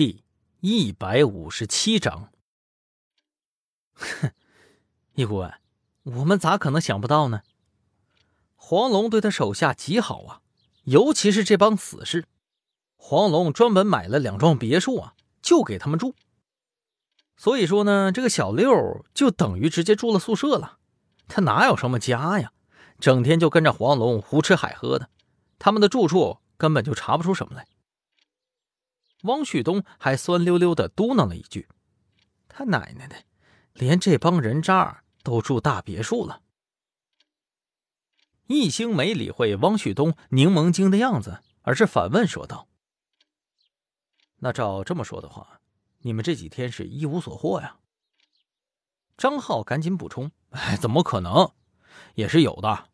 第一百五十七章。哼，易顾问，我们咋可能想不到呢？黄龙对他手下极好啊，尤其是这帮死士，黄龙专门买了两幢别墅啊，就给他们住。所以说呢，这个小六就等于直接住了宿舍了。他哪有什么家呀？整天就跟着黄龙胡吃海喝的，他们的住处根本就查不出什么来。汪旭东还酸溜溜的嘟囔了一句：“他奶奶的，连这帮人渣都住大别墅了。”易兴没理会汪旭东柠檬精的样子，而是反问说道：“那照这么说的话，你们这几天是一无所获呀？”张浩赶紧补充：“哎，怎么可能？也是有的。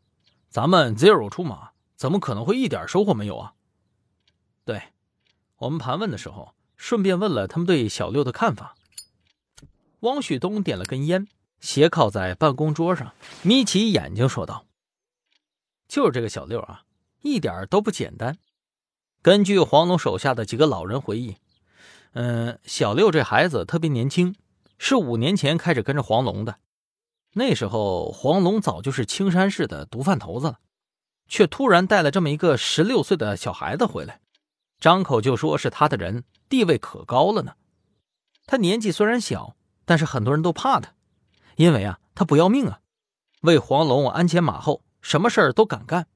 咱们 zero 出马，怎么可能会一点收获没有啊？”对。我们盘问的时候，顺便问了他们对小六的看法。汪旭东点了根烟，斜靠在办公桌上，眯起眼睛说道：“就是这个小六啊，一点都不简单。根据黄龙手下的几个老人回忆，嗯，小六这孩子特别年轻，是五年前开始跟着黄龙的。那时候黄龙早就是青山市的毒贩头子了，却突然带了这么一个十六岁的小孩子回来。”张口就说是他的人，地位可高了呢。他年纪虽然小，但是很多人都怕他，因为啊，他不要命啊，为黄龙鞍前马后，什么事儿都敢干。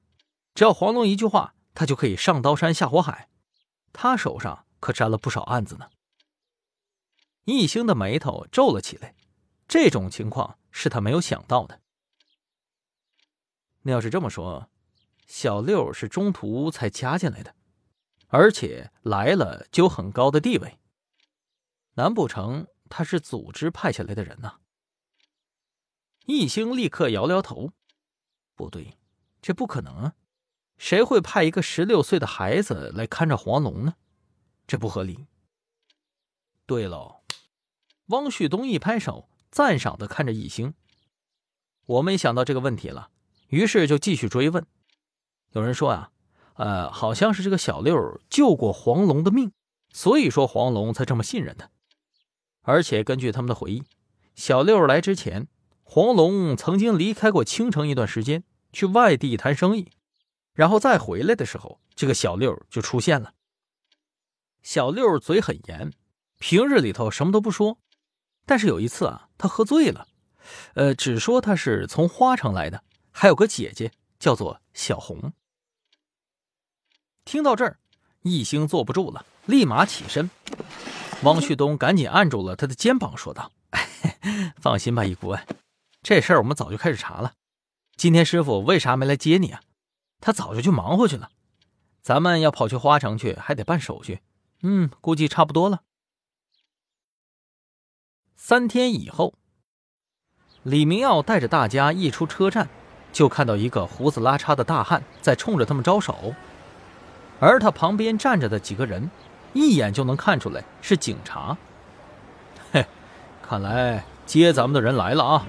只要黄龙一句话，他就可以上刀山下火海。他手上可沾了不少案子呢。易兴的眉头皱了起来，这种情况是他没有想到的。那要是这么说，小六是中途才加进来的。而且来了就很高的地位，难不成他是组织派下来的人呢？易兴立刻摇摇头：“不对，这不可能啊！谁会派一个十六岁的孩子来看着黄龙呢？这不合理。”对喽，汪旭东一拍手，赞赏的看着易兴：“我没想到这个问题了。”于是就继续追问：“有人说啊。”呃，好像是这个小六救过黄龙的命，所以说黄龙才这么信任他。而且根据他们的回忆，小六来之前，黄龙曾经离开过青城一段时间，去外地谈生意，然后再回来的时候，这个小六就出现了。小六嘴很严，平日里头什么都不说，但是有一次啊，他喝醉了，呃，只说他是从花城来的，还有个姐姐叫做小红。听到这儿，易兴坐不住了，立马起身。汪旭东赶紧按住了他的肩膀，说道：“ 放心吧，易顾问，这事儿我们早就开始查了。今天师傅为啥没来接你啊？他早就去忙活去了。咱们要跑去花城去，还得办手续。嗯，估计差不多了。”三天以后，李明耀带着大家一出车站，就看到一个胡子拉碴的大汉在冲着他们招手。而他旁边站着的几个人，一眼就能看出来是警察。嘿，看来接咱们的人来了啊！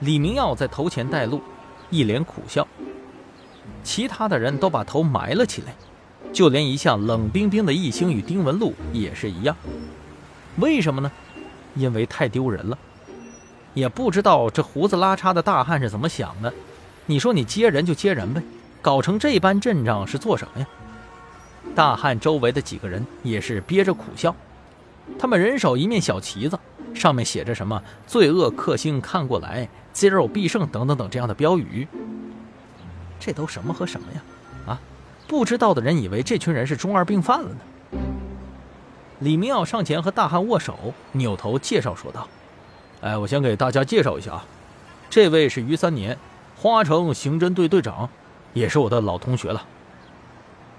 李明耀在头前带路，一脸苦笑。其他的人都把头埋了起来，就连一向冷冰冰的易兴与丁文璐也是一样。为什么呢？因为太丢人了。也不知道这胡子拉碴的大汉是怎么想的。你说你接人就接人呗。搞成这般阵仗是做什么呀？大汉周围的几个人也是憋着苦笑，他们人手一面小旗子，上面写着什么“罪恶克星看过来，zero 必胜”等等等这样的标语。这都什么和什么呀？啊，不知道的人以为这群人是中二病犯了呢。李明耀上前和大汉握手，扭头介绍说道：“哎，我先给大家介绍一下啊，这位是于三年，花城刑侦队队长。”也是我的老同学了。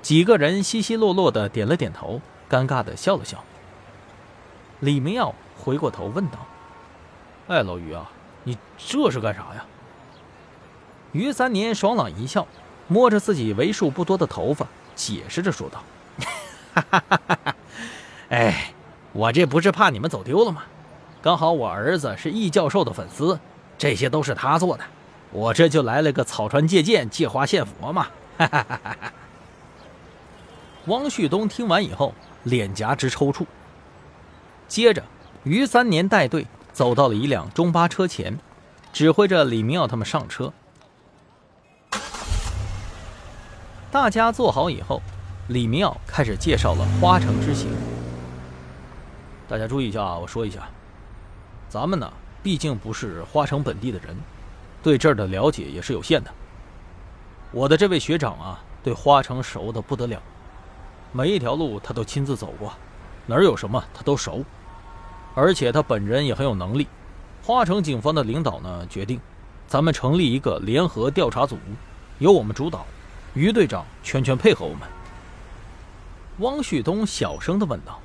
几个人稀稀落落的点了点头，尴尬的笑了笑。李明耀回过头问道：“哎，老于啊，你这是干啥呀？”于三年爽朗一笑，摸着自己为数不多的头发，解释着说道：“哈哈哈哈哈！哎，我这不是怕你们走丢了吗？刚好我儿子是易教授的粉丝，这些都是他做的。”我这就来了个草船借箭、借花献佛嘛！哈哈哈汪旭东听完以后，脸颊直抽搐。接着，于三年带队走到了一辆中巴车前，指挥着李明耀他们上车。大家坐好以后，李明耀开始介绍了花城之行。大家注意一下啊，我说一下，咱们呢毕竟不是花城本地的人，对这儿的了解也是有限的。我的这位学长啊，对花城熟的不得了，每一条路他都亲自走过，哪儿有什么他都熟，而且他本人也很有能力。花城警方的领导呢决定，咱们成立一个联合调查组，由我们主导。于队长全权配合我们。汪旭东小声的问道：“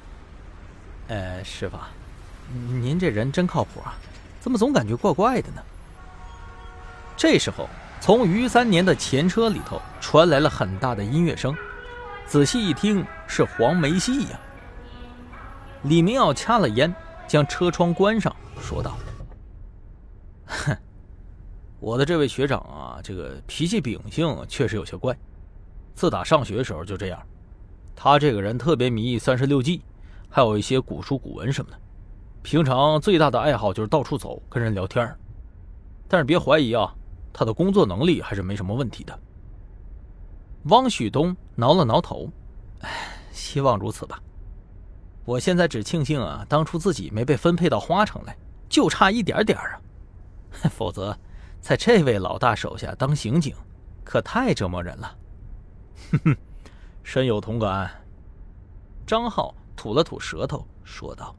呃，师傅，您这人真靠谱啊？怎么总感觉怪怪的呢？”这时候，从于三年的前车里头传来了很大的音乐声，仔细一听是黄梅戏呀。李明耀掐了烟，将车窗关上，说道：“哼。”我的这位学长啊，这个脾气秉性确实有些怪。自打上学时候就这样。他这个人特别迷三十六计，还有一些古书古文什么的。平常最大的爱好就是到处走，跟人聊天。但是别怀疑啊，他的工作能力还是没什么问题的。汪旭东挠了挠头，唉，希望如此吧。我现在只庆幸啊，当初自己没被分配到花城来，就差一点点啊，否则。在这位老大手下当刑警，可太折磨人了。哼哼，深有同感。张浩吐了吐舌头，说道。